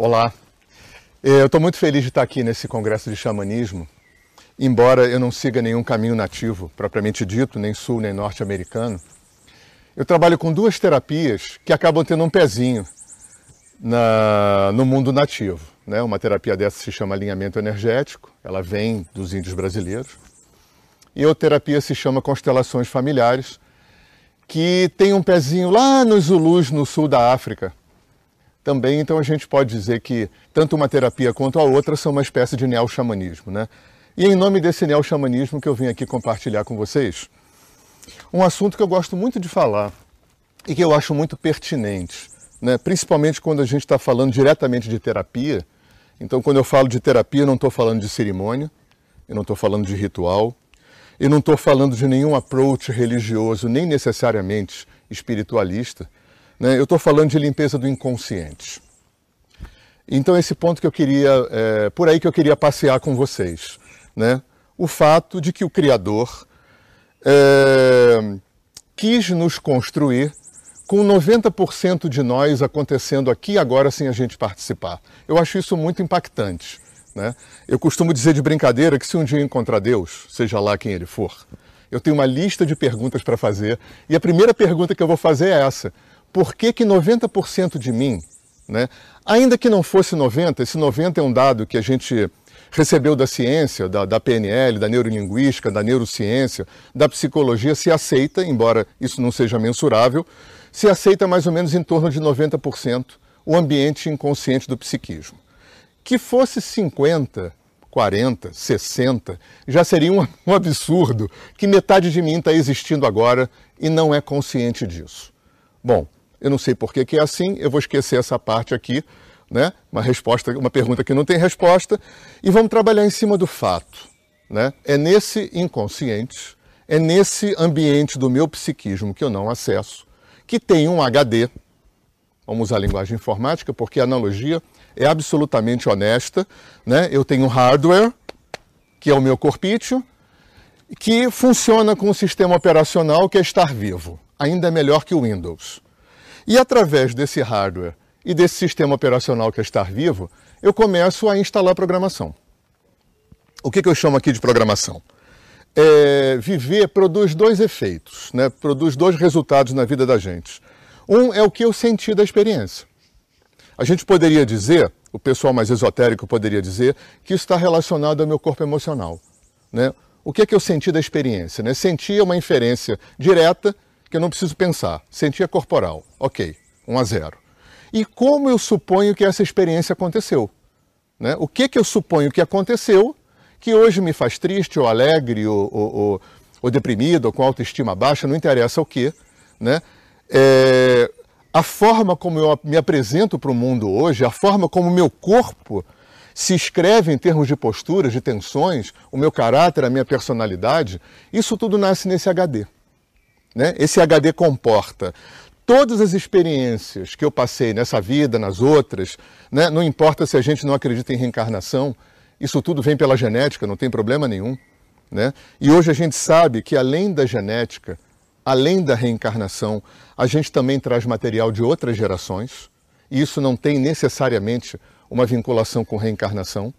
Olá, eu estou muito feliz de estar aqui nesse congresso de xamanismo, embora eu não siga nenhum caminho nativo, propriamente dito, nem sul nem norte-americano. Eu trabalho com duas terapias que acabam tendo um pezinho na, no mundo nativo. Né? Uma terapia dessa se chama alinhamento energético, ela vem dos índios brasileiros. E outra terapia se chama constelações familiares, que tem um pezinho lá nos Zulus, no sul da África, também, então a gente pode dizer que tanto uma terapia quanto a outra são uma espécie de neo-xamanismo, né? E em nome desse neo-xamanismo que eu vim aqui compartilhar com vocês um assunto que eu gosto muito de falar e que eu acho muito pertinente, né? principalmente quando a gente está falando diretamente de terapia. Então, quando eu falo de terapia, eu não estou falando de cerimônia, eu não estou falando de ritual, eu não estou falando de nenhum approach religioso, nem necessariamente espiritualista. Né? Eu estou falando de limpeza do inconsciente. Então esse ponto que eu queria, é, por aí que eu queria passear com vocês, né? O fato de que o Criador é, quis nos construir com 90% de nós acontecendo aqui agora sem a gente participar. Eu acho isso muito impactante. Né? Eu costumo dizer de brincadeira que se um dia eu encontrar Deus, seja lá quem ele for, eu tenho uma lista de perguntas para fazer e a primeira pergunta que eu vou fazer é essa: por que, que 90% de mim, né, ainda que não fosse 90%, esse 90% é um dado que a gente recebeu da ciência, da, da PNL, da neurolinguística, da neurociência, da psicologia, se aceita, embora isso não seja mensurável, se aceita mais ou menos em torno de 90% o ambiente inconsciente do psiquismo. Que fosse 50, 40, 60, já seria um, um absurdo que metade de mim está existindo agora e não é consciente disso. Bom, eu não sei por que, que é assim, eu vou esquecer essa parte aqui, né? Uma resposta, uma pergunta que não tem resposta, e vamos trabalhar em cima do fato, né? É nesse inconsciente, é nesse ambiente do meu psiquismo que eu não acesso, que tem um HD. Vamos usar a linguagem informática, porque a analogia é absolutamente honesta, né? Eu tenho um hardware, que é o meu corpício, que funciona com um sistema operacional que é estar vivo. Ainda é melhor que o Windows. E através desse hardware e desse sistema operacional que é estar vivo, eu começo a instalar programação. O que, que eu chamo aqui de programação? É, viver produz dois efeitos, né? produz dois resultados na vida da gente. Um é o que eu senti da experiência. A gente poderia dizer, o pessoal mais esotérico poderia dizer, que isso está relacionado ao meu corpo emocional. Né? O que é que eu senti da experiência? Né? Uma inferência direta que eu não preciso pensar. Sentia corporal. Ok, 1 a 0. E como eu suponho que essa experiência aconteceu? Né? O que, que eu suponho que aconteceu que hoje me faz triste, ou alegre, ou, ou, ou, ou deprimido, ou com autoestima baixa, não interessa o que. Né? É, a forma como eu me apresento para o mundo hoje, a forma como o meu corpo se escreve em termos de posturas, de tensões, o meu caráter, a minha personalidade, isso tudo nasce nesse HD. Né? Esse HD comporta todas as experiências que eu passei nessa vida, nas outras, né? não importa se a gente não acredita em reencarnação, isso tudo vem pela genética, não tem problema nenhum. Né? E hoje a gente sabe que além da genética, além da reencarnação, a gente também traz material de outras gerações, e isso não tem necessariamente uma vinculação com reencarnação.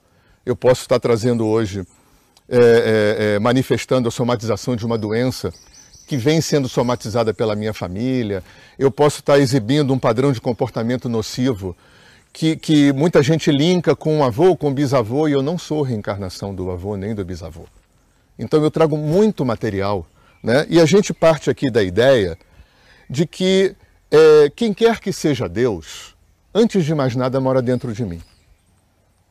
Eu posso estar trazendo hoje, é, é, é, manifestando a somatização de uma doença que vem sendo somatizada pela minha família, eu posso estar exibindo um padrão de comportamento nocivo que, que muita gente linka com o avô, com o bisavô, e eu não sou reencarnação do avô nem do bisavô. Então eu trago muito material, né? e a gente parte aqui da ideia de que é, quem quer que seja Deus, antes de mais nada, mora dentro de mim.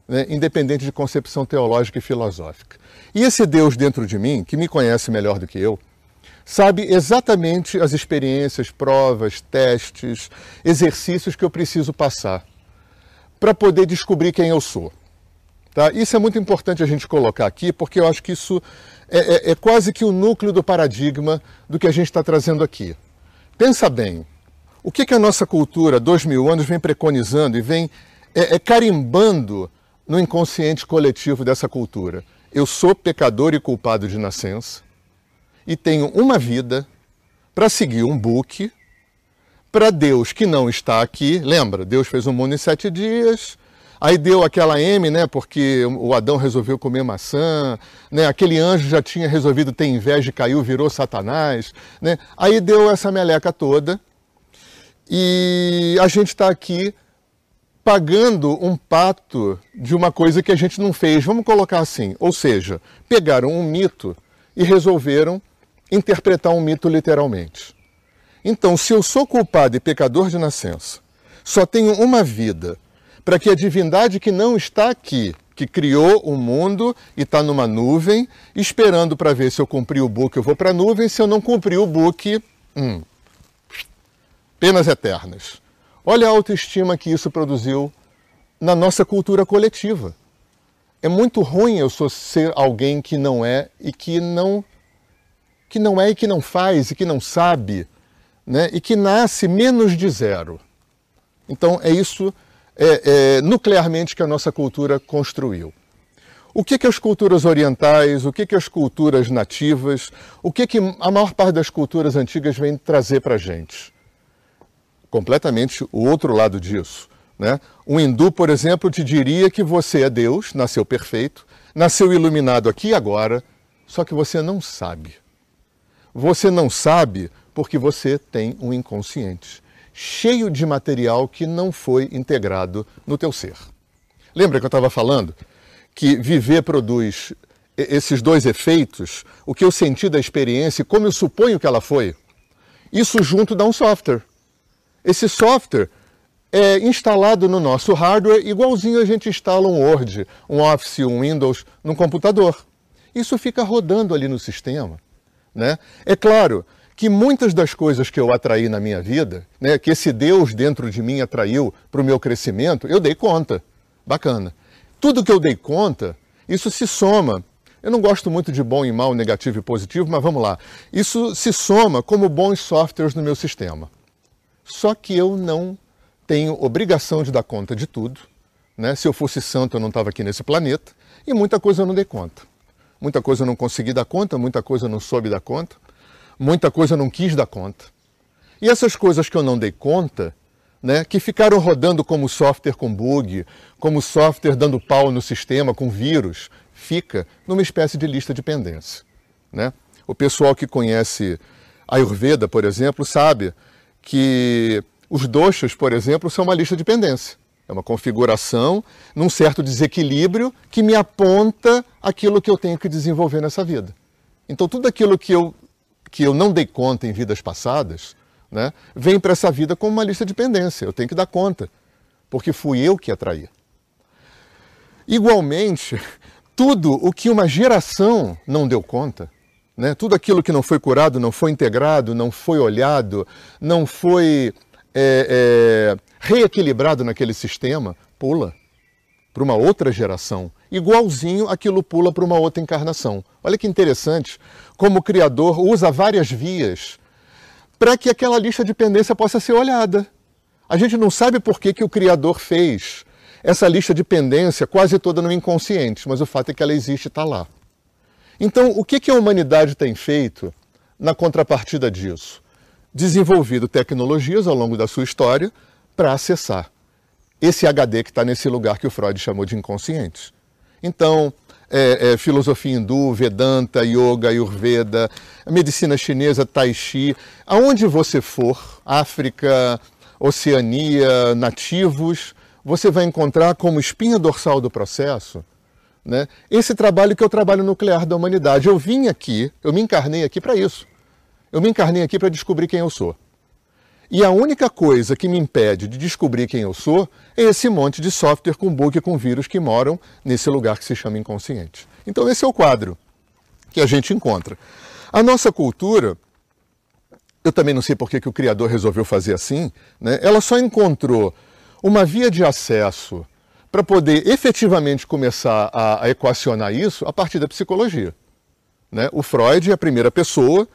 Né? independente de concepção teológica e filosófica. E esse Deus dentro de mim, que me conhece melhor do que eu, sabe exatamente as experiências, provas, testes, exercícios que eu preciso passar para poder descobrir quem eu sou. Tá? Isso é muito importante a gente colocar aqui, porque eu acho que isso é, é, é quase que o núcleo do paradigma do que a gente está trazendo aqui. Pensa bem, o que, que a nossa cultura, dois mil anos, vem preconizando e vem é, é carimbando no inconsciente coletivo dessa cultura? Eu sou pecador e culpado de nascença e tenho uma vida para seguir um book para Deus que não está aqui. Lembra, Deus fez o mundo em sete dias, Aí deu aquela M, né? Porque o Adão resolveu comer maçã, né? Aquele anjo já tinha resolvido ter inveja e caiu, virou Satanás, né? Aí deu essa meleca toda e a gente está aqui pagando um pato de uma coisa que a gente não fez. Vamos colocar assim, ou seja, pegaram um mito e resolveram interpretar um mito literalmente. Então, se eu sou culpado e pecador de nascença, só tenho uma vida para que a divindade que não está aqui, que criou o mundo e está numa nuvem, esperando para ver se eu cumpri o book, eu vou para a nuvem, se eu não cumprir o book, hum, penas eternas. Olha a autoestima que isso produziu na nossa cultura coletiva. É muito ruim eu sou ser alguém que não é e que não que não é e que não faz e que não sabe, né? E que nasce menos de zero. Então é isso é, é, nuclearmente que a nossa cultura construiu. O que, que as culturas orientais, o que, que as culturas nativas, o que, que a maior parte das culturas antigas vem trazer para a gente? Completamente o outro lado disso. Né? Um hindu, por exemplo, te diria que você é Deus, nasceu perfeito, nasceu iluminado aqui e agora, só que você não sabe. Você não sabe porque você tem um inconsciente cheio de material que não foi integrado no teu ser. Lembra que eu estava falando que viver produz esses dois efeitos, o que eu senti da experiência e como eu suponho que ela foi? Isso junto dá um software. Esse software é instalado no nosso hardware igualzinho a gente instala um Word, um Office, um Windows num computador. Isso fica rodando ali no sistema. Né? É claro que muitas das coisas que eu atraí na minha vida, né, que esse Deus dentro de mim atraiu para o meu crescimento, eu dei conta. Bacana. Tudo que eu dei conta, isso se soma. Eu não gosto muito de bom e mal, negativo e positivo, mas vamos lá. Isso se soma como bons softwares no meu sistema. Só que eu não tenho obrigação de dar conta de tudo. Né? Se eu fosse santo, eu não estava aqui nesse planeta. E muita coisa eu não dei conta. Muita coisa eu não consegui dar conta, muita coisa eu não soube dar conta muita coisa eu não quis dar conta. E essas coisas que eu não dei conta, né, que ficaram rodando como software com bug, como software dando pau no sistema com vírus, fica numa espécie de lista de pendência. Né? O pessoal que conhece a Ayurveda, por exemplo, sabe que os doshas, por exemplo, são uma lista de pendência. É uma configuração num certo desequilíbrio que me aponta aquilo que eu tenho que desenvolver nessa vida. Então, tudo aquilo que eu que eu não dei conta em vidas passadas, né, vem para essa vida como uma lista de pendência. Eu tenho que dar conta, porque fui eu que atraí. Igualmente, tudo o que uma geração não deu conta, né, tudo aquilo que não foi curado, não foi integrado, não foi olhado, não foi é, é, reequilibrado naquele sistema, pula para uma outra geração. Igualzinho aquilo pula para uma outra encarnação. Olha que interessante como o Criador usa várias vias para que aquela lista de pendência possa ser olhada. A gente não sabe por que, que o Criador fez essa lista de pendência quase toda no inconsciente, mas o fato é que ela existe e está lá. Então, o que, que a humanidade tem feito na contrapartida disso? Desenvolvido tecnologias ao longo da sua história para acessar esse HD que está nesse lugar que o Freud chamou de inconsciente. Então, é, é, filosofia hindu, Vedanta, Yoga, Ayurveda, medicina chinesa, Tai Chi, aonde você for, África, Oceania, nativos, você vai encontrar como espinha dorsal do processo né, esse trabalho que é o trabalho nuclear da humanidade. Eu vim aqui, eu me encarnei aqui para isso. Eu me encarnei aqui para descobrir quem eu sou. E a única coisa que me impede de descobrir quem eu sou é esse monte de software com bug e com vírus que moram nesse lugar que se chama inconsciente. Então, esse é o quadro que a gente encontra. A nossa cultura, eu também não sei por que, que o Criador resolveu fazer assim, né? ela só encontrou uma via de acesso para poder efetivamente começar a, a, equacionar isso a partir da psicologia. Né? O Freud é a primeira pessoa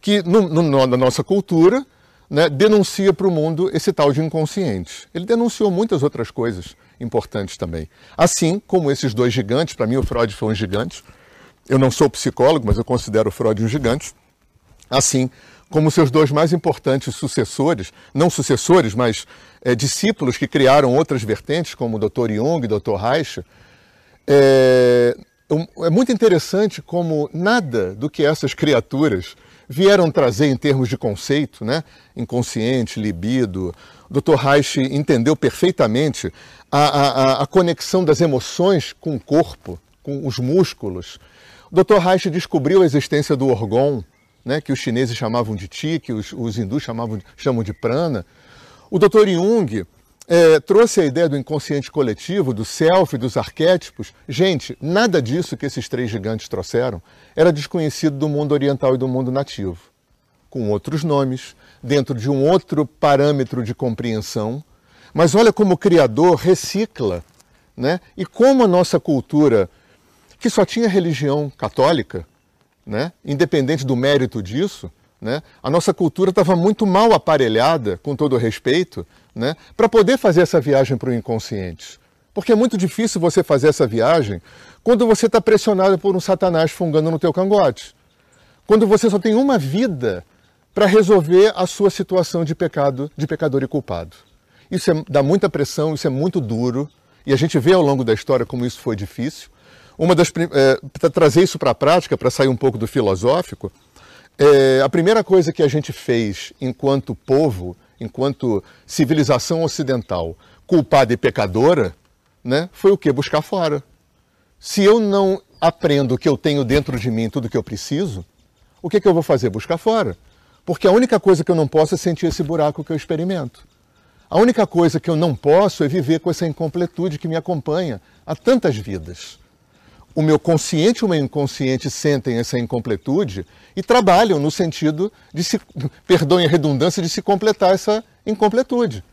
que, no, no, na nossa cultura, né, denuncia para o mundo esse tal de inconsciente. Ele denunciou muitas outras coisas importantes também. Assim como esses dois gigantes, para mim o Freud foi um gigante. Eu não sou psicólogo, mas eu considero o Freud um gigante. Assim como seus dois mais importantes sucessores, não sucessores, mas é, discípulos que criaram outras vertentes, como o Dr. Jung e o Dr. Reich, é, é muito interessante como nada do que essas criaturas vieram trazer em termos de conceito, né? inconsciente, libido. O Dr. Reich entendeu perfeitamente a, a, a conexão das emoções com o corpo, com os músculos. O Dr. Reich descobriu a existência do orgon, né, que os chineses chamavam de Qi, que os, os hindus chamavam, chamam de prana. O Dr. Jung é, trouxe a ideia do inconsciente coletivo, do self, dos arquétipos. Gente, nada disso que esses três gigantes trouxeram era desconhecido do mundo oriental e do mundo nativo. Com outros nomes, dentro de um outro parâmetro de compreensão. Mas olha como o Criador recicla, né? e como a nossa cultura, que só tinha religião católica, né? independente do mérito disso, né? a nossa cultura estava muito mal aparelhada, com todo respeito, né? para poder fazer essa viagem para o inconsciente. Porque é muito difícil você fazer essa viagem quando você está pressionado por um satanás fungando no teu cangote. Quando você só tem uma vida para resolver a sua situação de pecado, de pecador e culpado. Isso é, dá muita pressão, isso é muito duro, e a gente vê ao longo da história como isso foi difícil. Uma das é, para trazer isso para a prática, para sair um pouco do filosófico, é, a primeira coisa que a gente fez enquanto povo, enquanto civilização ocidental, culpada e pecadora, né, foi o que? Buscar fora. Se eu não aprendo o que eu tenho dentro de mim, tudo que eu preciso, o que, que eu vou fazer? Buscar fora. Porque a única coisa que eu não posso é sentir esse buraco que eu experimento. A única coisa que eu não posso é viver com essa incompletude que me acompanha há tantas vidas o meu consciente e o meu inconsciente sentem essa incompletude e trabalham no sentido de se, perdoem a redundância, de se completar essa incompletude.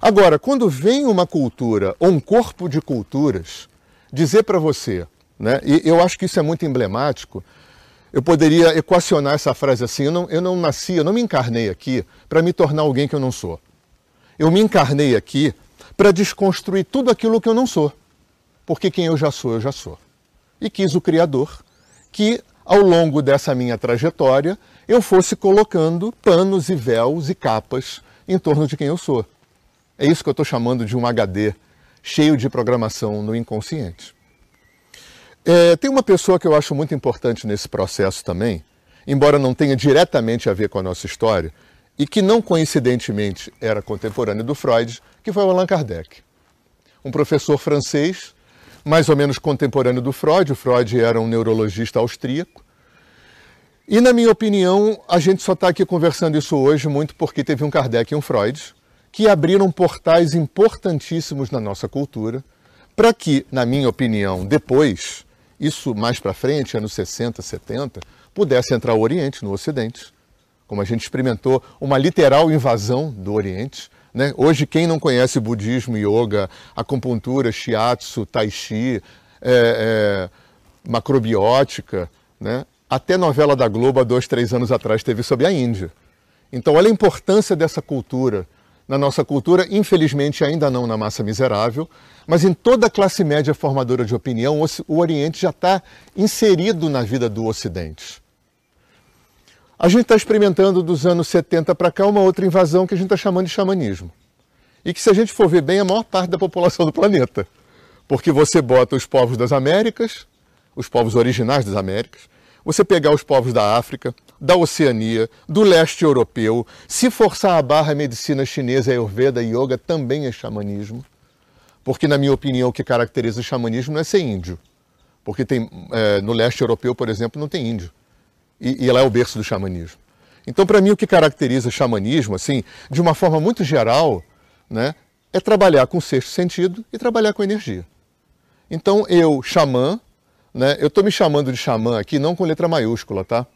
Agora, quando vem uma cultura ou um corpo de culturas dizer para você, né, e eu acho que isso é muito emblemático, eu poderia equacionar essa frase assim: eu não, eu não nasci, eu não me encarnei aqui para me tornar alguém que eu não sou. Eu me encarnei aqui para desconstruir tudo aquilo que eu não sou. Porque quem eu já sou, eu já sou e quis o Criador que, ao longo dessa minha trajetória, eu fosse colocando panos e véus e capas em torno de quem eu sou. É isso que eu estou chamando de um HD cheio de programação no inconsciente. É, tem uma pessoa que eu acho muito importante nesse processo também, embora não tenha diretamente a ver com a nossa história, e que não coincidentemente era contemporâneo do Freud, que foi o Allan Kardec. Um professor francês mais ou menos contemporâneo do Freud. O Freud era um neurologista austríaco. E, na minha opinião, a gente só está aqui conversando isso hoje muito porque teve um Kardec e um Freud que abriram portais importantíssimos na nossa cultura para que, na minha opinião, depois, isso mais para frente, anos 60, 70, pudesse entrar o Oriente no Ocidente. Como a gente experimentou uma literal invasão do Oriente, né? Hoje, quem não conhece budismo, yoga, acupuntura, shiatsu, tai chi, é, é, macrobiótica, né? até novela da Globo, há dois, três anos atrás, teve sobre a Índia. Então, olha a importância dessa cultura. Na nossa cultura, infelizmente, ainda não na massa miserável, mas em toda a classe média formadora de opinião, o Oriente já está inserido na vida do Ocidente. A gente está experimentando dos anos 70 para cá uma outra invasão que a gente está chamando de xamanismo. E que, se a gente for ver bem, é a maior parte da população do planeta. Porque você bota os povos das Américas, os povos originais das Américas, você pegar os povos da África, da Oceania, do leste europeu, se forçar a barra a medicina chinesa, a Ayurveda, a Yoga também é xamanismo. Porque, na minha opinião, o que caracteriza o xamanismo não é ser índio. Porque tem, é, no leste europeu, por exemplo, não tem índio e, e ela é o berço do xamanismo. Então, para mim, o que caracteriza xamanismo, assim, de uma forma muito geral, né, é trabalhar com o sexto sentido e trabalhar com energia. Então, eu, xamã, né, eu estou me chamando de xamã aqui não com letra maiúscula, tá?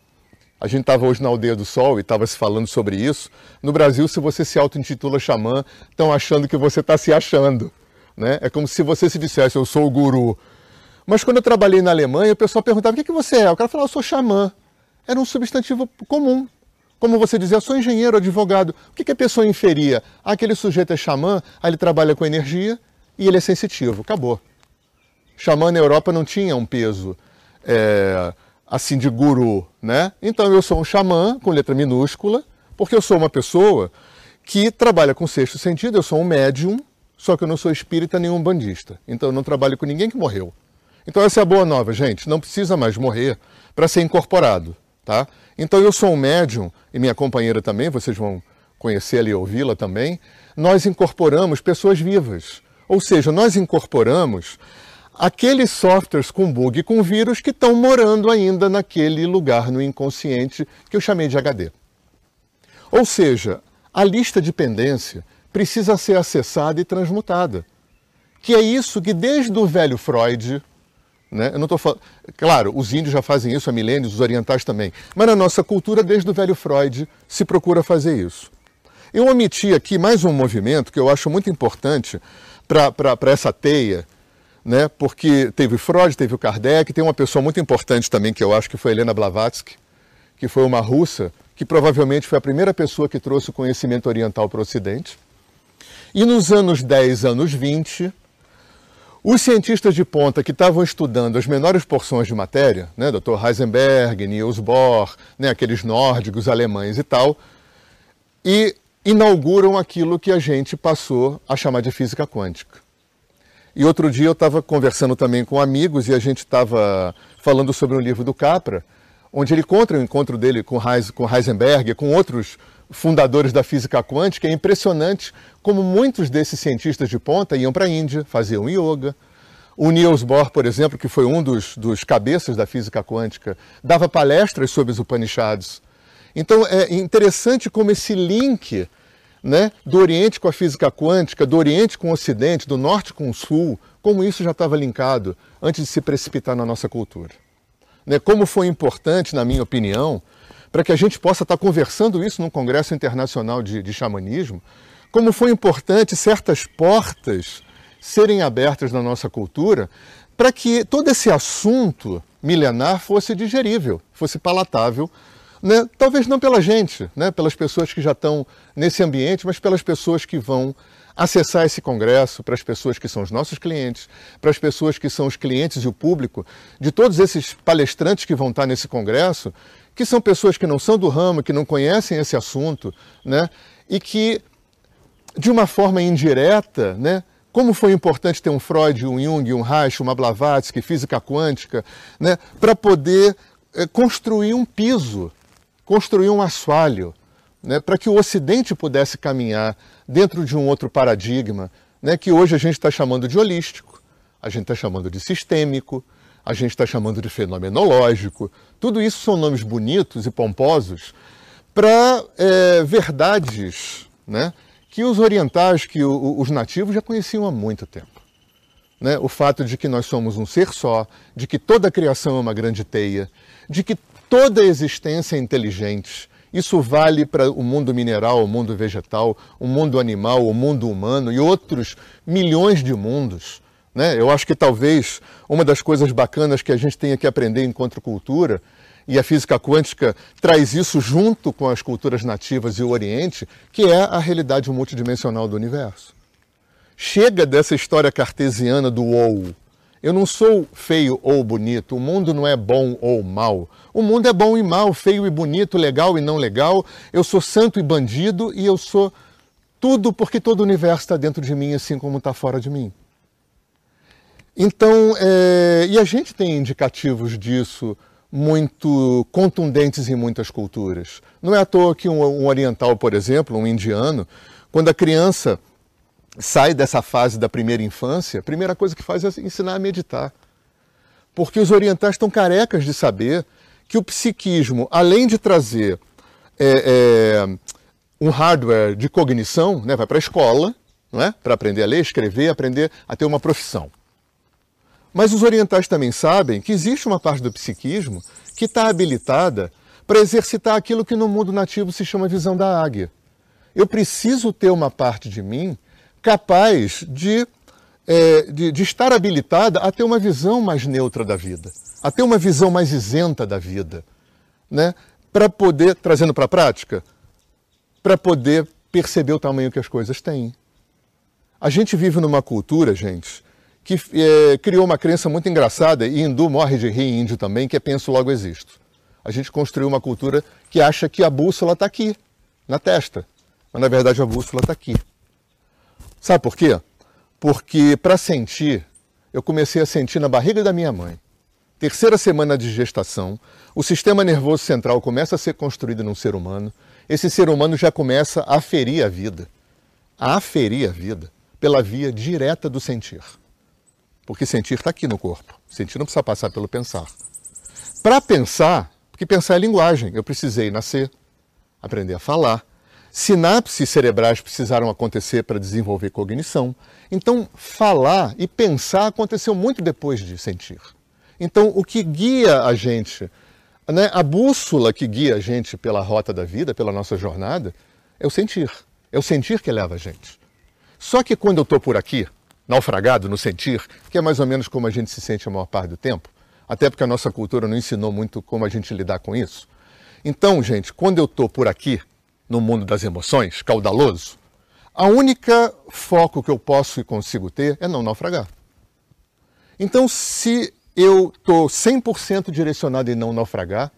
A gente estava hoje na Aldeia do Sol e estava se falando sobre isso. No Brasil, se você se auto-intitula xamã, estão achando que você está se achando. Né? É como se você se dissesse, eu sou o guru. Mas quando eu trabalhei na Alemanha, o pessoal perguntava, o que, que você é? O cara falava, eu sou xamã era um substantivo comum. Como você dizia, sou engenheiro, advogado. O que, que a pessoa inferia? Ah, aquele sujeito é xamã, aí ele trabalha com energia e ele é sensitivo. Acabou. Xamã na Europa não tinha um peso é, assim de guru, né? Então eu sou um xamã com letra minúscula, porque eu sou uma pessoa que trabalha com sexto sentido, eu sou um médium, só que eu não sou espírita nenhum bandista. Então eu não trabalho com ninguém que morreu. Então essa é a boa nova, gente, não precisa mais morrer para ser incorporado, tá? Então eu sou um médium e minha companheira também, vocês vão conhecê-la e ouvi-la também. Nós incorporamos pessoas vivas. Ou seja, nós incorporamos aqueles softwares com bug e com vírus que estão morando ainda naquele lugar no inconsciente que eu chamei de HD. Ou seja, a lista de pendência precisa ser acessada e transmutada. Que é isso que desde o velho Freud, né, eu não estou falando, claro, os índios já fazem isso há milênios, os orientais também, mas na nossa cultura, desde o velho Freud, se procura fazer isso. Eu omiti aqui mais um movimento que eu acho muito importante para essa teia né? porque teve Freud, teve o Kardec, tem uma pessoa muito importante também que eu acho que foi Helena Blavatsky, que foi uma russa, que provavelmente foi a primeira pessoa que trouxe o conhecimento oriental para o Ocidente. E nos anos 10, anos 20, os cientistas de ponta que estavam estudando as menores porções de matéria, né, Dr. Heisenberg, Niels Bohr, né, aqueles nórdicos, alemães e tal, e inauguram aquilo que a gente passou a chamar de física quântica. E outro dia eu estava conversando também com amigos e a gente estava falando sobre um livro do Capra, onde ele conta o encontro dele com, Heis, com Heisenberg e com outros fundadores da física quântica. É impressionante como muitos desses cientistas de ponta iam para a Índia, faziam yoga. O Niels Bohr, por exemplo, que foi um dos, dos cabeças da física quântica, dava palestras sobre os Upanishads. Então é interessante como esse link né, do Oriente com a física quântica, do Oriente com o Ocidente, do Norte com o Sul, como isso já estava linkado antes de se precipitar na nossa cultura. Né, como foi importante, na minha opinião, para que a gente possa estar conversando isso num congresso internacional de, de xamanismo, como foi importante certas portas serem abertas na nossa cultura para que todo esse assunto milenar fosse digerível, fosse palatável né? talvez não pela gente, né? pelas pessoas que já estão nesse ambiente, mas pelas pessoas que vão acessar esse congresso, para as pessoas que são os nossos clientes, para as pessoas que são os clientes e o público, de todos esses palestrantes que vão estar nesse congresso, que são pessoas que não são do ramo, que não conhecem esse assunto, né? e que, de uma forma indireta, né? como foi importante ter um Freud, um Jung, um Reich, uma Blavatsky, física quântica, né? para poder é, construir um piso construir um assoalho né, para que o Ocidente pudesse caminhar dentro de um outro paradigma, né, que hoje a gente está chamando de holístico, a gente está chamando de sistêmico, a gente está chamando de fenomenológico. Tudo isso são nomes bonitos e pomposos para é, verdades né, que os orientais, que o, os nativos já conheciam há muito tempo. Né? O fato de que nós somos um ser só, de que toda a criação é uma grande teia, de que toda a existência é inteligente. Isso vale para o mundo mineral, o mundo vegetal, o mundo animal, o mundo humano e outros milhões de mundos. Né? Eu acho que talvez uma das coisas bacanas que a gente tenha que aprender enquanto cultura, e a física quântica traz isso junto com as culturas nativas e o Oriente, que é a realidade multidimensional do universo. Chega dessa história cartesiana do ou, eu não sou feio ou bonito, o mundo não é bom ou mal. O mundo é bom e mal, feio e bonito, legal e não legal. Eu sou santo e bandido e eu sou tudo porque todo o universo está dentro de mim, assim como está fora de mim. Então, é, e a gente tem indicativos disso muito contundentes em muitas culturas. Não é à toa que um, um oriental, por exemplo, um indiano, quando a criança sai dessa fase da primeira infância, a primeira coisa que faz é ensinar a meditar. Porque os orientais estão carecas de saber que o psiquismo, além de trazer é, é, um hardware de cognição, né, vai para a escola, é? para aprender a ler, escrever, aprender a ter uma profissão. Mas os orientais também sabem que existe uma parte do psiquismo que está habilitada para exercitar aquilo que no mundo nativo se chama visão da águia. Eu preciso ter uma parte de mim capaz de, é, de, de estar habilitada a ter uma visão mais neutra da vida, a ter uma visão mais isenta da vida, né? para poder, trazendo para a prática, para poder perceber o tamanho que as coisas têm. A gente vive numa cultura, gente, que é, criou uma crença muito engraçada, e hindu morre de rir, índio também, que é penso logo existo. A gente construiu uma cultura que acha que a bússola está aqui, na testa. Mas na verdade a bússola está aqui. Sabe por quê? Porque para sentir, eu comecei a sentir na barriga da minha mãe. Terceira semana de gestação, o sistema nervoso central começa a ser construído num ser humano. Esse ser humano já começa a aferir a vida. A aferir a vida pela via direta do sentir. Porque sentir está aqui no corpo. Sentir não precisa passar pelo pensar. Para pensar, porque pensar é linguagem, eu precisei nascer, aprender a falar. Sinapses cerebrais precisaram acontecer para desenvolver cognição. Então, falar e pensar aconteceu muito depois de sentir. Então, o que guia a gente, né, a bússola que guia a gente pela rota da vida, pela nossa jornada, é o sentir. É o sentir que leva a gente. Só que quando eu estou por aqui, naufragado no sentir, que é mais ou menos como a gente se sente a maior parte do tempo, até porque a nossa cultura não ensinou muito como a gente lidar com isso. Então, gente, quando eu estou por aqui, no mundo das emoções, caudaloso, a única foco que eu posso e consigo ter é não naufragar. Então, se eu estou 100% direcionado em não naufragar,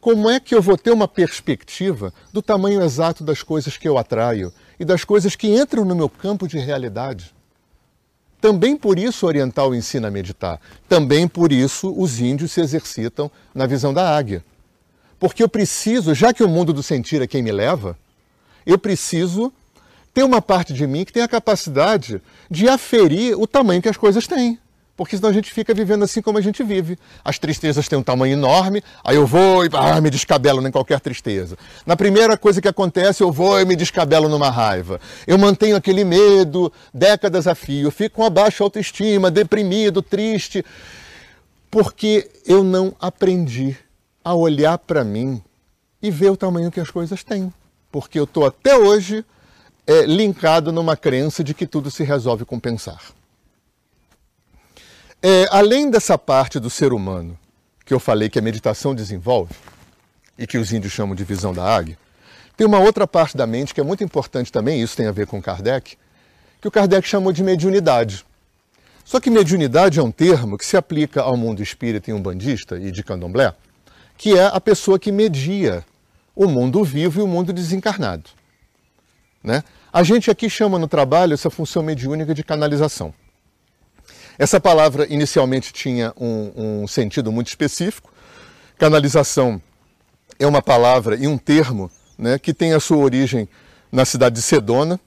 como é que eu vou ter uma perspectiva do tamanho exato das coisas que eu atraio e das coisas que entram no meu campo de realidade? Também por isso o oriental ensina a meditar. Também por isso os índios se exercitam na visão da águia. Porque eu preciso, já que o mundo do sentir é quem me leva, eu preciso ter uma parte de mim que tem a capacidade de aferir o tamanho que as coisas têm porque senão a gente fica vivendo assim como a gente vive. As tristezas têm um tamanho enorme, aí eu vou e ah, me descabelo em qualquer tristeza. Na primeira coisa que acontece, eu vou e me descabelo numa raiva. Eu mantenho aquele medo décadas a fio, fico com a baixa autoestima, deprimido, triste, porque eu não aprendi a olhar para mim e ver o tamanho que as coisas têm. Porque eu estou até hoje é, linkado numa crença de que tudo se resolve com pensar. É, além dessa parte do ser humano que eu falei que a meditação desenvolve, e que os índios chamam de visão da águia, tem uma outra parte da mente que é muito importante também, isso tem a ver com Kardec, que o Kardec chamou de mediunidade. Só que mediunidade é um termo que se aplica ao mundo espírita e umbandista e de candomblé, que é a pessoa que media o mundo vivo e o mundo desencarnado. Né? A gente aqui chama no trabalho essa função mediúnica de canalização. Essa palavra inicialmente tinha um, um sentido muito específico. Canalização é uma palavra e um termo né, que tem a sua origem na cidade de Sedona,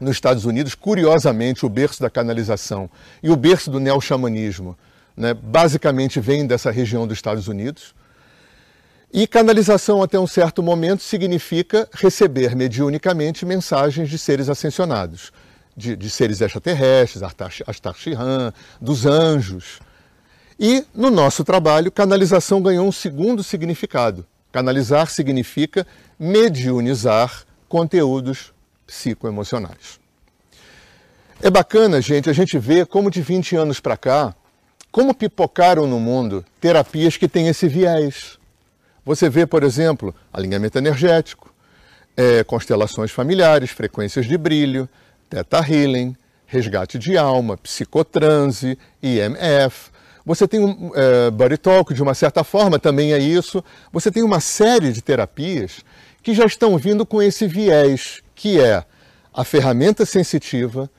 nos Estados Unidos. Curiosamente, o berço da canalização e o berço do neo-xamanismo né, basicamente vêm dessa região dos Estados Unidos. E canalização, até um certo momento, significa receber mediunicamente mensagens de seres ascensionados de, de seres extraterrestres, Astar dos anjos. E no nosso trabalho, canalização ganhou um segundo significado. Canalizar significa mediunizar conteúdos psicoemocionais. É bacana, gente, a gente ver como de 20 anos para cá, como pipocaram no mundo terapias que têm esse viés. Você vê, por exemplo, alinhamento energético, é, constelações familiares, frequências de brilho, Theta Healing, resgate de alma, psicotranse, IMF. Você tem um é, Body Talk, de uma certa forma, também é isso. Você tem uma série de terapias que já estão vindo com esse viés, que é a ferramenta sensitiva,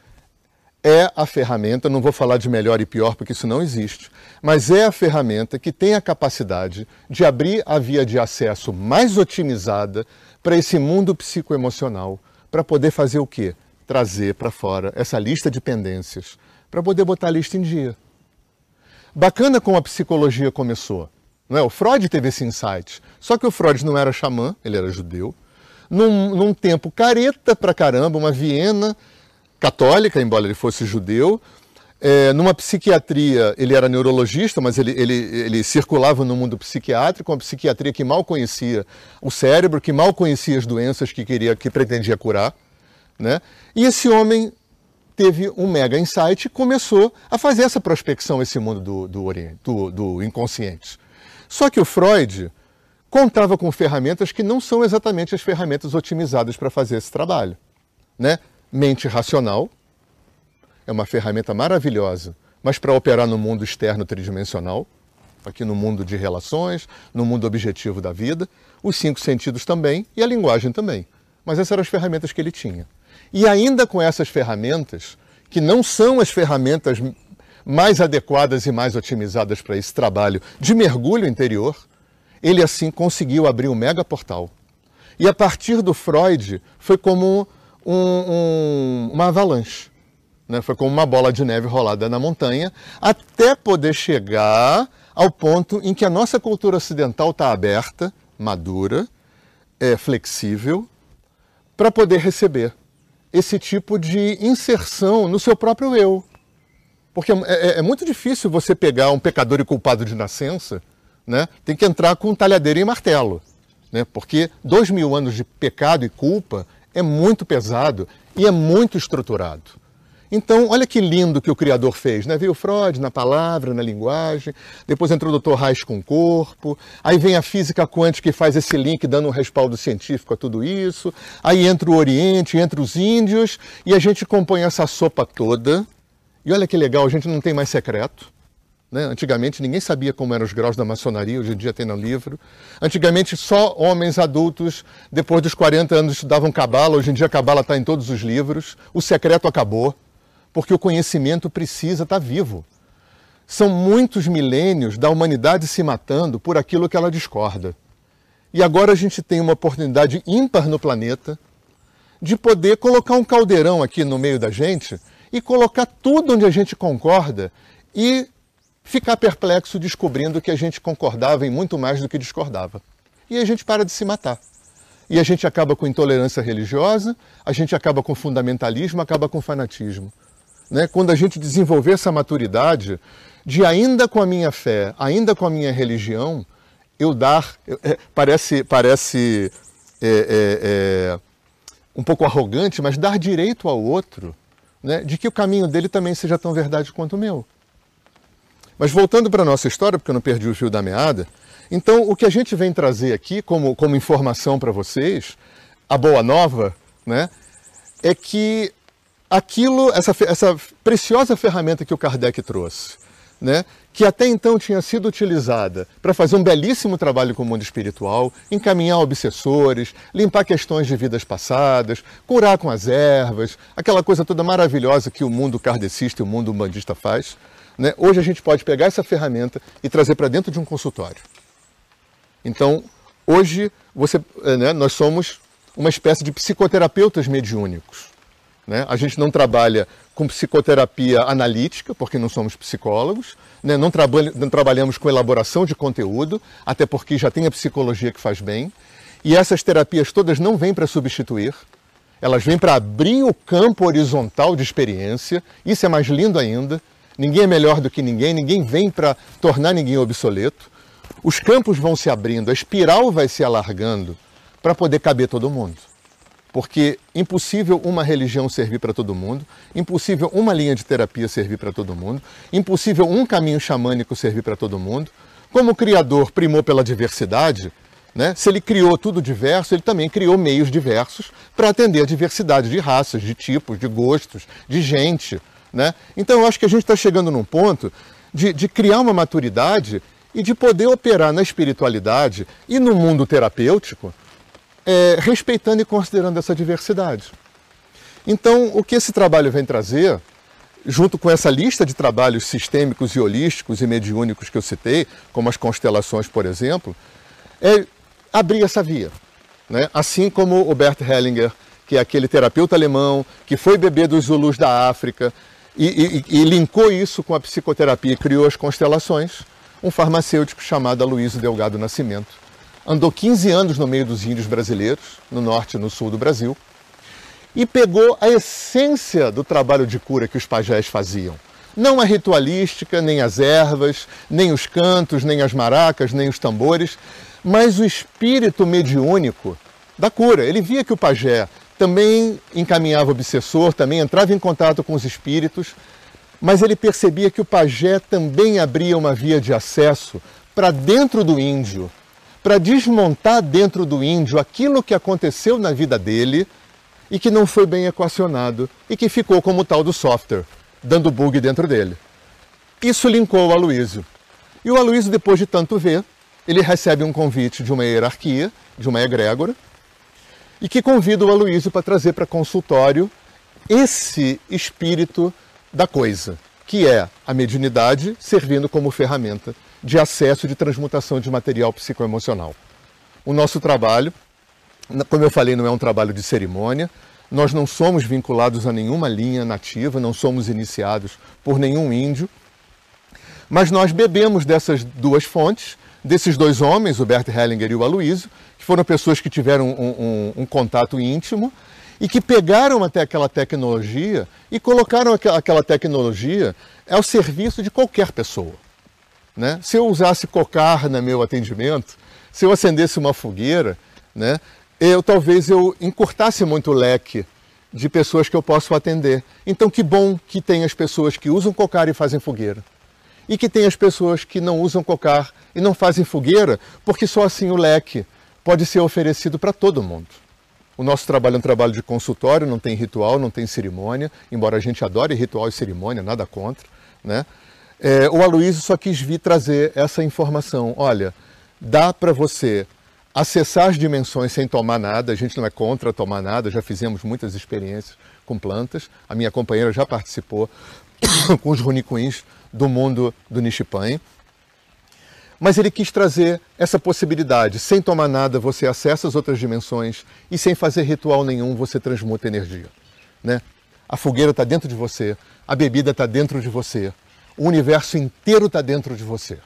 é a ferramenta, não vou falar de melhor e pior porque isso não existe, mas é a ferramenta que tem a capacidade de abrir a via de acesso mais otimizada para esse mundo psicoemocional, para poder fazer o quê? Trazer para fora essa lista de pendências para poder botar a lista em dia. Bacana como a psicologia começou. Não é? O Freud teve esse insight. Só que o Freud não era xamã, ele era judeu. Num, num tempo careta pra caramba, uma Viena católica, embora ele fosse judeu. É, numa psiquiatria, ele era neurologista, mas ele, ele, ele circulava no mundo psiquiátrico, uma psiquiatria que mal conhecia o cérebro, que mal conhecia as doenças que queria, que pretendia curar. Né? E esse homem teve um mega insight e começou a fazer essa prospecção, esse mundo do, do, do, do inconsciente. Só que o Freud contava com ferramentas que não são exatamente as ferramentas otimizadas para fazer esse trabalho. Né? Mente racional é uma ferramenta maravilhosa, mas para operar no mundo externo tridimensional, aqui no mundo de relações, no mundo objetivo da vida, os cinco sentidos também e a linguagem também. Mas essas eram as ferramentas que ele tinha. E ainda com essas ferramentas, que não são as ferramentas mais adequadas e mais otimizadas para esse trabalho de mergulho interior, ele assim conseguiu abrir um mega portal. E a partir do Freud, foi como um, um, uma avalanche. Né? Foi como uma bola de neve rolada na montanha, até poder chegar ao ponto em que a nossa cultura ocidental está aberta, madura, é flexível, para poder receber esse tipo de inserção no seu próprio eu. Porque é, é, é, muito difícil você pegar um pecador e culpado de nascença, né? tem que entrar com talhadeira e martelo. Né? Porque dois mil anos de pecado e culpa é muito pesado e é muito estruturado. Então, olha que lindo que o Criador fez, né? Veio Freud na palavra, na linguagem, depois entrou o Dr. Reich com o corpo, aí vem a física quântica que faz esse link dando um respaldo científico a tudo isso, aí entra o Oriente, entra os índios, e a gente compõe essa sopa toda. E olha que legal, a gente não tem mais secreto. Né? Antigamente ninguém sabia como eram os graus da maçonaria, hoje em dia tem no livro. Antigamente só homens adultos, depois dos 40 anos, estudavam cabala, hoje em dia cabala está em todos os livros. O secreto acabou porque o conhecimento precisa estar vivo. São muitos milênios da humanidade se matando por aquilo que ela discorda. E agora a gente tem uma oportunidade ímpar no planeta de poder colocar um caldeirão aqui no meio da gente e colocar tudo onde a gente concorda e ficar perplexo descobrindo que a gente concordava em muito mais do que discordava. E a gente para de se matar. E a gente acaba com intolerância religiosa, a gente acaba com fundamentalismo, acaba com fanatismo né, quando a gente desenvolver essa maturidade de ainda com a minha fé, ainda com a minha religião, eu dar, é, parece, parece é, é, é, um pouco arrogante, mas dar direito ao outro né, de que o caminho dele também seja tão verdade quanto o meu. Mas voltando para a nossa história, porque eu não perdi o fio da meada, então o que a gente vem trazer aqui como, como informação para vocês, a boa nova, né, é que aquilo, essa, essa preciosa ferramenta que o Kardec trouxe, né, que até então tinha sido utilizada para fazer um belíssimo trabalho com o mundo espiritual, encaminhar obsessores, limpar questões de vidas passadas, curar com as ervas, aquela coisa toda maravilhosa que o mundo kardecista e o mundo umbandista faz. Né? Hoje a gente pode pegar essa ferramenta e trazer para dentro de um consultório. Então, hoje você, né, nós somos uma espécie de psicoterapeutas mediúnicos. Né? A gente não trabalha com psicoterapia analítica, porque não somos psicólogos, né? não, não trabalhamos com elaboração de conteúdo, até porque já tem a psicologia que faz bem. E essas terapias todas não vêm para substituir, elas vêm para abrir o campo horizontal de experiência. Isso é mais lindo ainda. Ninguém é melhor do que ninguém, ninguém vem para tornar ninguém obsoleto. Os campos vão se abrindo, a espiral vai se alargando para poder caber todo mundo porque impossível uma religião servir para todo mundo, impossível uma linha de terapia servir para todo mundo, impossível um caminho xamânico servir para todo mundo. Como o Criador primou pela diversidade, né? se ele criou tudo diverso, ele também criou meios diversos para atender a diversidade de raças, de tipos, de gostos, de gente. Né? Então eu acho que a gente está chegando num ponto de, de criar uma maturidade e de poder operar na espiritualidade e no mundo terapêutico é, respeitando e considerando essa diversidade. Então, o que esse trabalho vem trazer, junto com essa lista de trabalhos sistêmicos e holísticos e mediúnicos que eu citei, como as constelações, por exemplo, é abrir essa via. Né? Assim como o Bert Hellinger, que é aquele terapeuta alemão que foi bebê dos Zulus da África e, e, e linkou isso com a psicoterapia e criou as constelações, um farmacêutico chamado Aloysio Delgado Nascimento andou 15 anos no meio dos índios brasileiros, no norte e no sul do Brasil, e pegou a essência do trabalho de cura que os pajés faziam. Não a ritualística, nem as ervas, nem os cantos, nem as maracas, nem os tambores, mas o espírito mediúnico da cura. Ele via que o pajé também encaminhava o obsessor, também entrava em contato com os espíritos, mas ele percebia que o pajé também abria uma via de acesso para dentro do índio, para desmontar dentro do índio aquilo que aconteceu na vida dele e que não foi bem equacionado e que ficou como tal do software, dando bug dentro dele. Isso linkou o Aloísio. E o Aloísio, depois de tanto ver, ele recebe um convite de uma hierarquia, de uma egrégora, e que convida o Aloísio para trazer para consultório esse espírito da coisa, que é a mediunidade servindo como ferramenta de acesso de transmutação de material psicoemocional. O nosso trabalho, como eu falei, não é um trabalho de cerimônia, nós não somos vinculados a nenhuma linha nativa, não somos iniciados por nenhum índio, mas nós bebemos dessas duas fontes, desses dois homens, o Bert Hellinger e o Aloysio, que foram pessoas que tiveram um, um, um contato íntimo e que pegaram até aquela tecnologia e colocaram aquela tecnologia ao serviço de qualquer pessoa. Né? Se eu usasse cocar no meu atendimento, se eu acendesse uma fogueira, né, eu talvez eu encurtasse muito o leque de pessoas que eu posso atender. Então que bom que tem as pessoas que usam cocar e fazem fogueira. E que tem as pessoas que não usam cocar e não fazem fogueira, porque só assim o leque pode ser oferecido para todo mundo. O nosso trabalho é um trabalho de consultório, não tem ritual, não tem cerimônia, embora a gente adore ritual e cerimônia, nada contra. Né? É, o Aloysio só quis vir trazer essa informação. Olha, dá para você acessar as dimensões sem tomar nada, a gente não é contra tomar nada, já fizemos muitas experiências com plantas, a minha companheira já participou com os runicuins do mundo do Nishipan. Mas ele quis trazer essa possibilidade. Sem tomar nada, você acessa as outras dimensões e sem fazer ritual nenhum, você transmuta energia. Né? A fogueira está dentro de você, a bebida está dentro de você, o universo inteiro está dentro de você.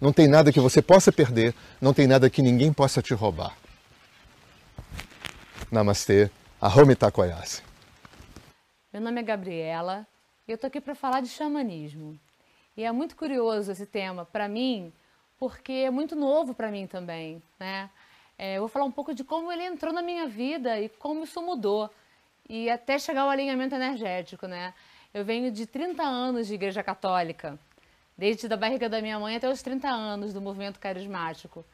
Não tem nada que você possa perder, não tem nada que ninguém possa te roubar. Namastê, Ahome Takoyase. Meu nome é Gabriela e eu estou aqui para falar de xamanismo. E é muito curioso esse tema para mim, porque é muito novo para mim também, né? É, eu vou falar um pouco de como ele entrou na minha vida e como isso mudou. E até chegar ao alinhamento energético, né? Eu venho de 30 anos de igreja católica, desde da barriga da minha mãe até os 30 anos do movimento carismático.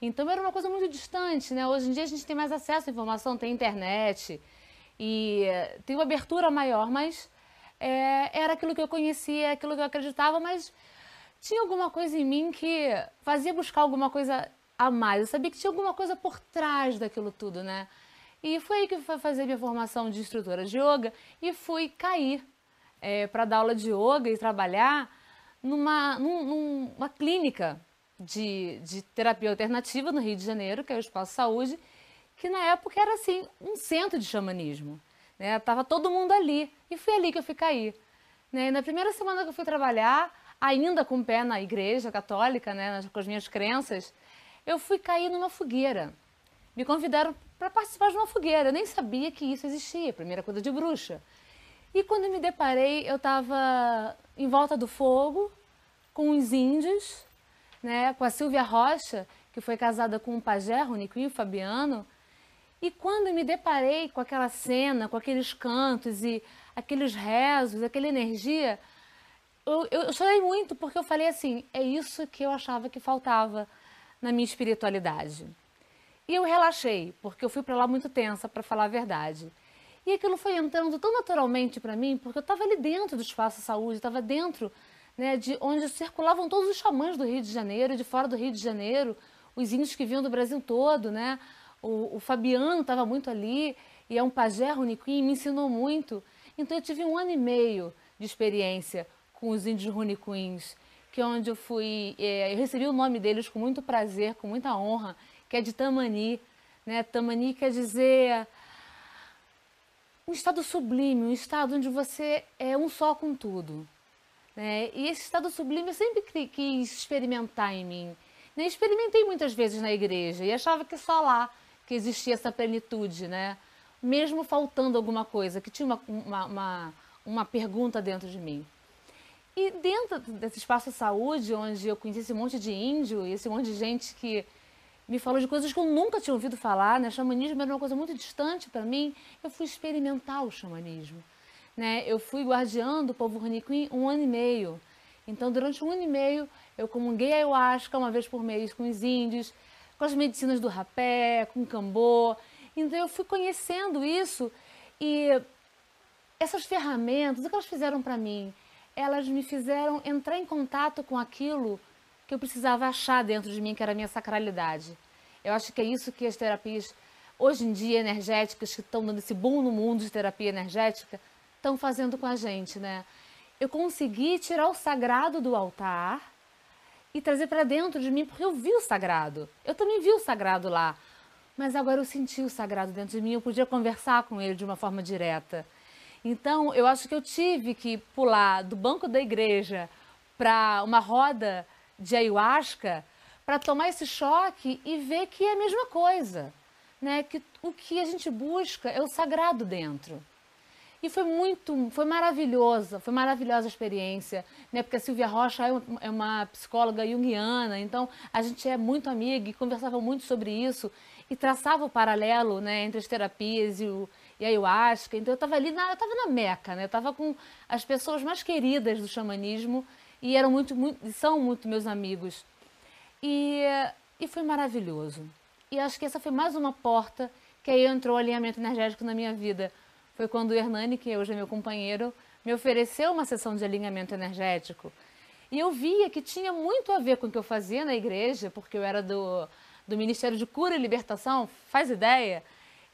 Então era uma coisa muito distante, né? Hoje em dia a gente tem mais acesso à informação, tem internet e tem uma abertura maior, mas é, era aquilo que eu conhecia, aquilo que eu acreditava, mas tinha alguma coisa em mim que fazia buscar alguma coisa a mais. Eu sabia que tinha alguma coisa por trás daquilo tudo, né? E foi aí que eu fui fazer minha formação de instrutora de yoga e fui cair é, para dar aula de yoga e trabalhar numa, num, numa clínica de, de terapia alternativa no Rio de Janeiro, que é o Espaço Saúde, que na época era assim um centro de xamanismo. Né? Tava todo mundo ali e foi ali que eu fui cair. Né? E na primeira semana que eu fui trabalhar, ainda com o pé na igreja católica, né, com as minhas crenças, eu fui cair numa fogueira. Me convidaram para participar de uma fogueira. Eu nem sabia que isso existia, primeira coisa de bruxa. E quando me deparei, eu estava em volta do fogo, com os índios, né, com a Silvia Rocha, que foi casada com o pajé, o Niquinho Fabiano. E quando me deparei com aquela cena, com aqueles cantos e aqueles rezos, aquela energia, eu, eu chorei muito porque eu falei assim: é isso que eu achava que faltava na minha espiritualidade. E eu relaxei, porque eu fui para lá muito tensa, para falar a verdade. E aquilo foi entrando tão naturalmente para mim, porque eu estava ali dentro do espaço saúde, estava dentro né, de onde circulavam todos os xamãs do Rio de Janeiro, de fora do Rio de Janeiro, os índios que vinham do Brasil todo, né? O, o Fabiano estava muito ali, e é um pajé Runiquim, me ensinou muito. Então eu tive um ano e meio de experiência com os índios Runiquins, que é onde eu fui, é, eu recebi o nome deles com muito prazer, com muita honra, que é de Tamani. Né? Tamani quer dizer um estado sublime, um estado onde você é um só com tudo. Né? E esse estado sublime eu sempre quis experimentar em mim. Né? Experimentei muitas vezes na igreja e achava que só lá que existia essa plenitude, né? mesmo faltando alguma coisa, que tinha uma, uma, uma, uma pergunta dentro de mim. E dentro desse espaço saúde, onde eu conheci esse monte de índio e esse monte de gente que me falou de coisas que eu nunca tinha ouvido falar, né? Xamanismo era uma coisa muito distante para mim. Eu fui experimentar o xamanismo, né? Eu fui guardiã do povo Roniquim um ano e meio. Então, durante um ano e meio, eu comunguei a ayahuasca uma vez por mês com os índios, com as medicinas do rapé, com o cambô. Então, eu fui conhecendo isso e essas ferramentas, o que elas fizeram para mim? elas me fizeram entrar em contato com aquilo que eu precisava achar dentro de mim, que era a minha sacralidade. Eu acho que é isso que as terapias, hoje em dia, energéticas, que estão dando esse boom no mundo de terapia energética, estão fazendo com a gente, né? Eu consegui tirar o sagrado do altar e trazer para dentro de mim, porque eu vi o sagrado. Eu também vi o sagrado lá. Mas agora eu senti o sagrado dentro de mim, eu podia conversar com ele de uma forma direta. Então, eu acho que eu tive que pular do banco da igreja para uma roda de ayahuasca para tomar esse choque e ver que é a mesma coisa, né? Que o que a gente busca é o sagrado dentro. E foi muito, foi maravilhosa, foi maravilhosa a experiência, né? Porque a Silvia Rocha é uma psicóloga junguiana, então a gente é muito amiga e conversava muito sobre isso e traçava o paralelo, né, entre as terapias e o e a ayahuasca. Então eu estava ali, na, eu estava na Meca, né? Eu estava com as pessoas mais queridas do xamanismo e eram muito, muito são muito meus amigos. E, e foi maravilhoso. E acho que essa foi mais uma porta que aí entrou o alinhamento energético na minha vida. Foi quando o Hernani, que hoje é meu companheiro, me ofereceu uma sessão de alinhamento energético. E eu via que tinha muito a ver com o que eu fazia na igreja, porque eu era do, do Ministério de Cura e Libertação, faz ideia?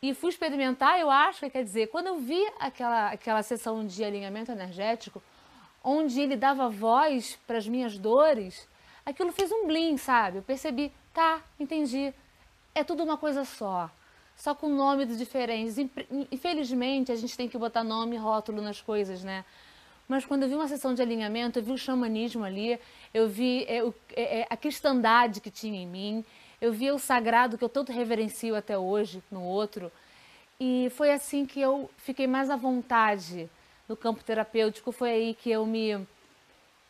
E fui experimentar, eu acho, quer dizer, quando eu vi aquela, aquela sessão de alinhamento energético, onde ele dava voz para as minhas dores, aquilo fez um blim, sabe? Eu percebi, tá, entendi. É tudo uma coisa só, só com nomes diferentes. Infelizmente, a gente tem que botar nome e rótulo nas coisas, né? Mas quando eu vi uma sessão de alinhamento, eu vi o xamanismo ali, eu vi é, é, é, a cristandade que tinha em mim, eu via o sagrado que eu tanto reverencio até hoje no outro. E foi assim que eu fiquei mais à vontade no campo terapêutico. Foi aí que eu me,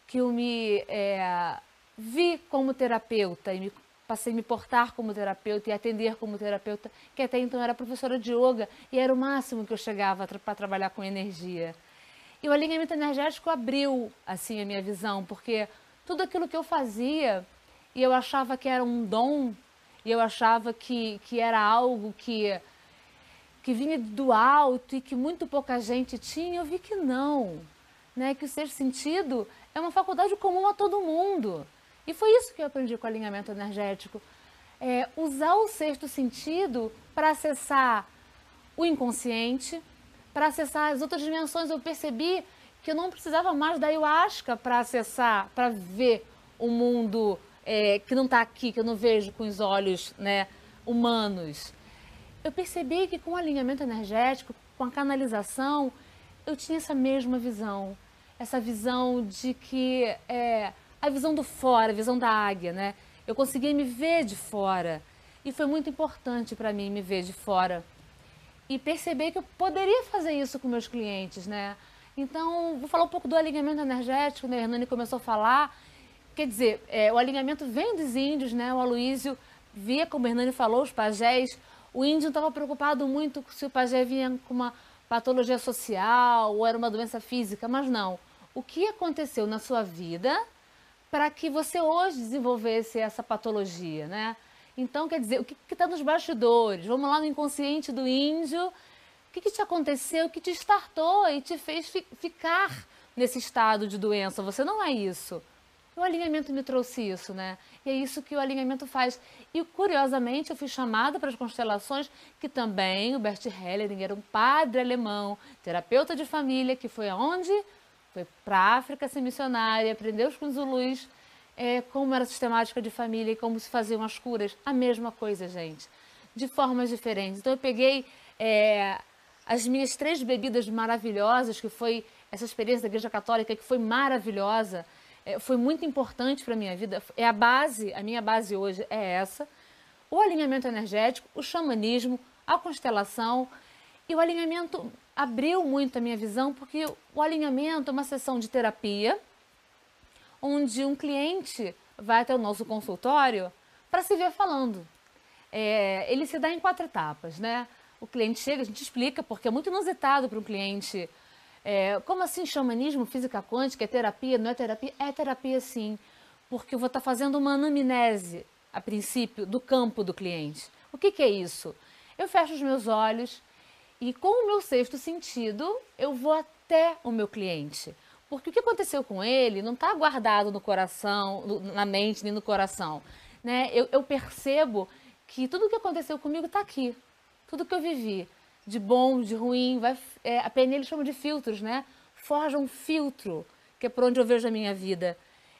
que eu me é, vi como terapeuta e me, passei a me portar como terapeuta e atender como terapeuta, que até então era professora de yoga e era o máximo que eu chegava para trabalhar com energia. E o alinhamento energético abriu assim a minha visão, porque tudo aquilo que eu fazia e eu achava que era um dom, e eu achava que, que era algo que, que vinha do alto e que muito pouca gente tinha, eu vi que não. Né? Que o ser sentido é uma faculdade comum a todo mundo. E foi isso que eu aprendi com o alinhamento energético. É usar o sexto sentido para acessar o inconsciente, para acessar as outras dimensões. Eu percebi que eu não precisava mais da ayahuasca para acessar, para ver o mundo é, que não está aqui, que eu não vejo com os olhos né, humanos. Eu percebi que com o alinhamento energético, com a canalização, eu tinha essa mesma visão. Essa visão de que é, a visão do fora, a visão da águia, né? Eu conseguia me ver de fora. E foi muito importante para mim me ver de fora. E perceber que eu poderia fazer isso com meus clientes, né? Então, vou falar um pouco do alinhamento energético, né? A Hernani começou a falar. Quer dizer, é, o alinhamento vem dos índios, né? O Aloísio via, como o Hernani falou, os pajés. O índio estava preocupado muito se o pajé vinha com uma patologia social ou era uma doença física, mas não. O que aconteceu na sua vida para que você hoje desenvolvesse essa patologia, né? Então, quer dizer, o que está nos bastidores? Vamos lá no inconsciente do índio. O que, que te aconteceu, o que te startou e te fez fi ficar nesse estado de doença? Você não é isso. O alinhamento me trouxe isso, né? E é isso que o alinhamento faz. E curiosamente eu fui chamada para as constelações, que também o Bert Helling era um padre alemão, terapeuta de família, que foi aonde? Foi para a África ser missionária, aprendeu com os Zulus é, como era a sistemática de família e como se faziam as curas. A mesma coisa, gente, de formas diferentes. Então eu peguei é, as minhas três bebidas maravilhosas, que foi essa experiência da Igreja Católica, que foi maravilhosa foi muito importante para a minha vida. É a base, a minha base hoje é essa. O alinhamento energético, o xamanismo, a constelação. E o alinhamento abriu muito a minha visão, porque o alinhamento é uma sessão de terapia, onde um cliente vai até o nosso consultório para se ver falando. É, ele se dá em quatro etapas, né? O cliente chega, a gente explica, porque é muito inusitado para um cliente é, como assim xamanismo, física quântica, é terapia? Não é terapia? É terapia sim, porque eu vou estar fazendo uma anamnese, a princípio, do campo do cliente. O que, que é isso? Eu fecho os meus olhos e com o meu sexto sentido eu vou até o meu cliente. Porque o que aconteceu com ele não está guardado no coração, na mente, nem no coração. Né? Eu, eu percebo que tudo o que aconteceu comigo está aqui. Tudo que eu vivi, de bom, de ruim, vai, é, a PNL chama de filtros, né? Forja um filtro, que é por onde eu vejo a minha vida.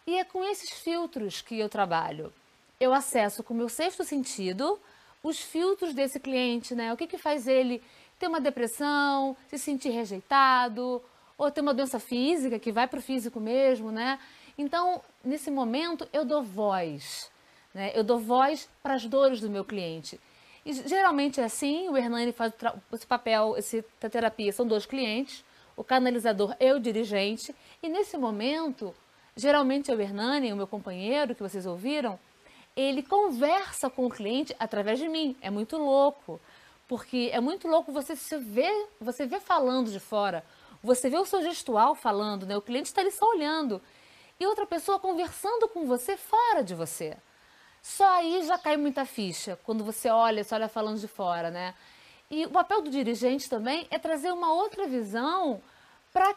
E é com esses filtros que eu trabalho. Eu acesso com o meu sexto sentido os filtros desse cliente, né? O que, que faz ele ter uma depressão, se sentir rejeitado, ou ter uma doença física que vai para o físico mesmo, né? Então, nesse momento, eu dou voz. Né? Eu dou voz para as dores do meu cliente. E geralmente é assim, o Hernani faz esse papel, essa terapia, são dois clientes, o canalizador e o dirigente, e nesse momento, geralmente é o Hernani, o meu companheiro, que vocês ouviram, ele conversa com o cliente através de mim. É muito louco, porque é muito louco você se ver, você vê falando de fora, você vê o seu gestual falando, né? O cliente está ali só olhando e outra pessoa conversando com você fora de você. Só aí já cai muita ficha, quando você olha, você olha falando de fora, né? E o papel do dirigente também é trazer uma outra visão para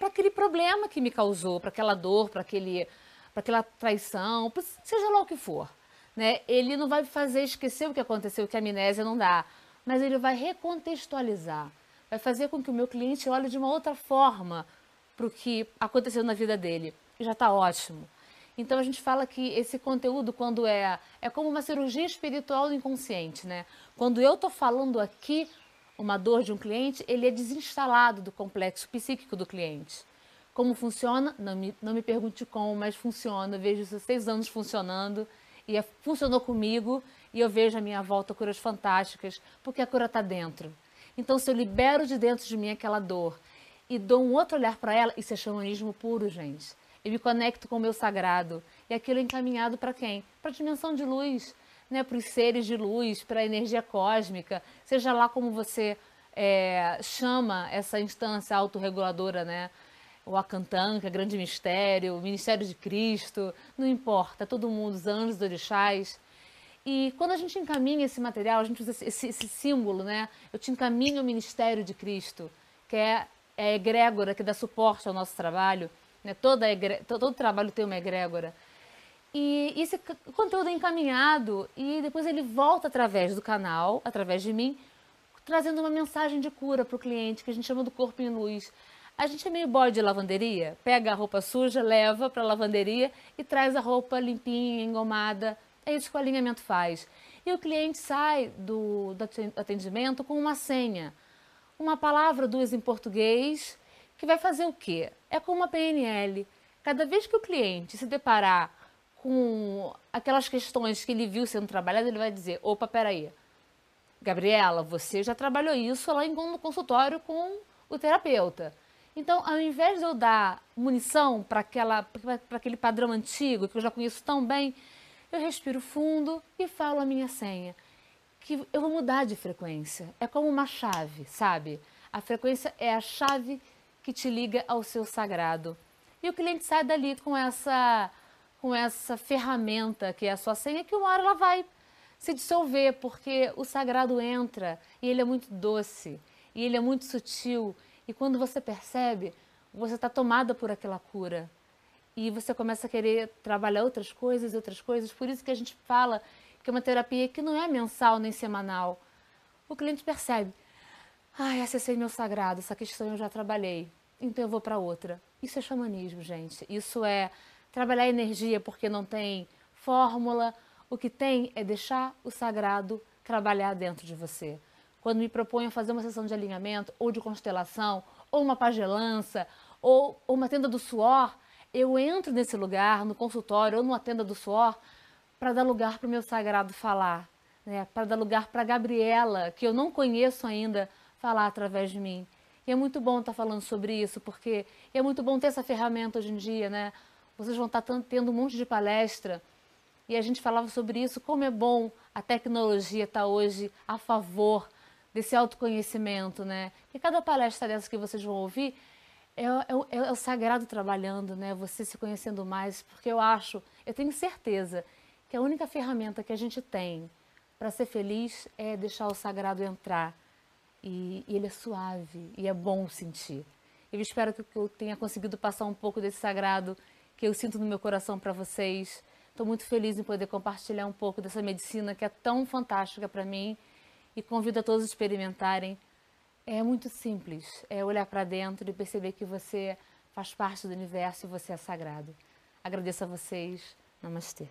aquele problema que me causou, para aquela dor, para aquela traição, seja lá o que for. Né? Ele não vai fazer esquecer o que aconteceu, que a amnésia não dá, mas ele vai recontextualizar, vai fazer com que o meu cliente olhe de uma outra forma para o que aconteceu na vida dele. E já está ótimo. Então a gente fala que esse conteúdo, quando é, é como uma cirurgia espiritual do inconsciente, né? Quando eu estou falando aqui uma dor de um cliente, ele é desinstalado do complexo psíquico do cliente. Como funciona? Não me, não me pergunte como, mas funciona. Eu vejo isso há seis anos funcionando e é, funcionou comigo e eu vejo a minha volta curas fantásticas, porque a cura está dentro. Então, se eu libero de dentro de mim aquela dor e dou um outro olhar para ela, isso é xamanismo puro, gente e me conecto com o meu sagrado. E aquilo é encaminhado para quem? Para a dimensão de luz, né? para os seres de luz, para a energia cósmica, seja lá como você é, chama essa instância autorreguladora, né? o Akantanka, grande mistério, o ministério de Cristo, não importa, todo mundo, os anjos, os orixás. E quando a gente encaminha esse material, a gente usa esse, esse símbolo, né? Eu te encaminho o ministério de Cristo, que é, é a egrégora que dá suporte ao nosso trabalho. Né? Toda todo trabalho tem uma egrégora. E esse conteúdo é encaminhado e depois ele volta através do canal, através de mim, trazendo uma mensagem de cura para o cliente, que a gente chama do corpo em luz. A gente é meio boy de lavanderia, pega a roupa suja, leva para a lavanderia e traz a roupa limpinha, engomada. É isso que o alinhamento faz. E o cliente sai do, do atendimento com uma senha, uma palavra, duas em português, que vai fazer o quê? É como uma PNL. Cada vez que o cliente se deparar com aquelas questões que ele viu sendo trabalhado, ele vai dizer: opa, peraí, Gabriela, você já trabalhou isso lá no consultório com o terapeuta. Então, ao invés de eu dar munição para aquele padrão antigo que eu já conheço tão bem, eu respiro fundo e falo a minha senha. Que eu vou mudar de frequência. É como uma chave, sabe? A frequência é a chave que te liga ao seu sagrado. E o cliente sai dali com essa com essa ferramenta que é a sua senha, que uma hora ela vai se dissolver, porque o sagrado entra e ele é muito doce, e ele é muito sutil, e quando você percebe, você está tomada por aquela cura. E você começa a querer trabalhar outras coisas outras coisas. Por isso que a gente fala que é uma terapia que não é mensal nem semanal. O cliente percebe, Ai, acessei meu sagrado, essa questão eu já trabalhei, então eu vou para outra. Isso é xamanismo, gente. Isso é trabalhar energia porque não tem fórmula. O que tem é deixar o sagrado trabalhar dentro de você. Quando me proponho fazer uma sessão de alinhamento, ou de constelação, ou uma pagelança, ou, uma tenda do suor, eu entro nesse lugar, no consultório ou numa tenda do suor, para dar lugar para o meu sagrado falar, né? para dar lugar para a Gabriela, que eu não conheço ainda, falar através de mim. E é muito bom estar falando sobre isso, porque é muito bom ter essa ferramenta hoje em dia, né? Vocês vão estar tendo um monte de palestra e a gente falava sobre isso, como é bom a tecnologia estar tá hoje a favor desse autoconhecimento, né? E cada palestra dessa que vocês vão ouvir é, é, é, o sagrado trabalhando, né? Você se conhecendo mais, porque eu acho, eu tenho certeza que a única ferramenta que a gente tem para ser feliz é deixar o sagrado entrar e, e ele é suave e é bom sentir. Eu espero que eu tenha conseguido passar um pouco desse sagrado que eu sinto no meu coração para vocês. Estou muito feliz em poder compartilhar um pouco dessa medicina que é tão fantástica para mim e convido a todos a experimentarem. É muito simples, é olhar para dentro e perceber que você faz parte do universo e você é sagrado. Agradeço a vocês. Namastê.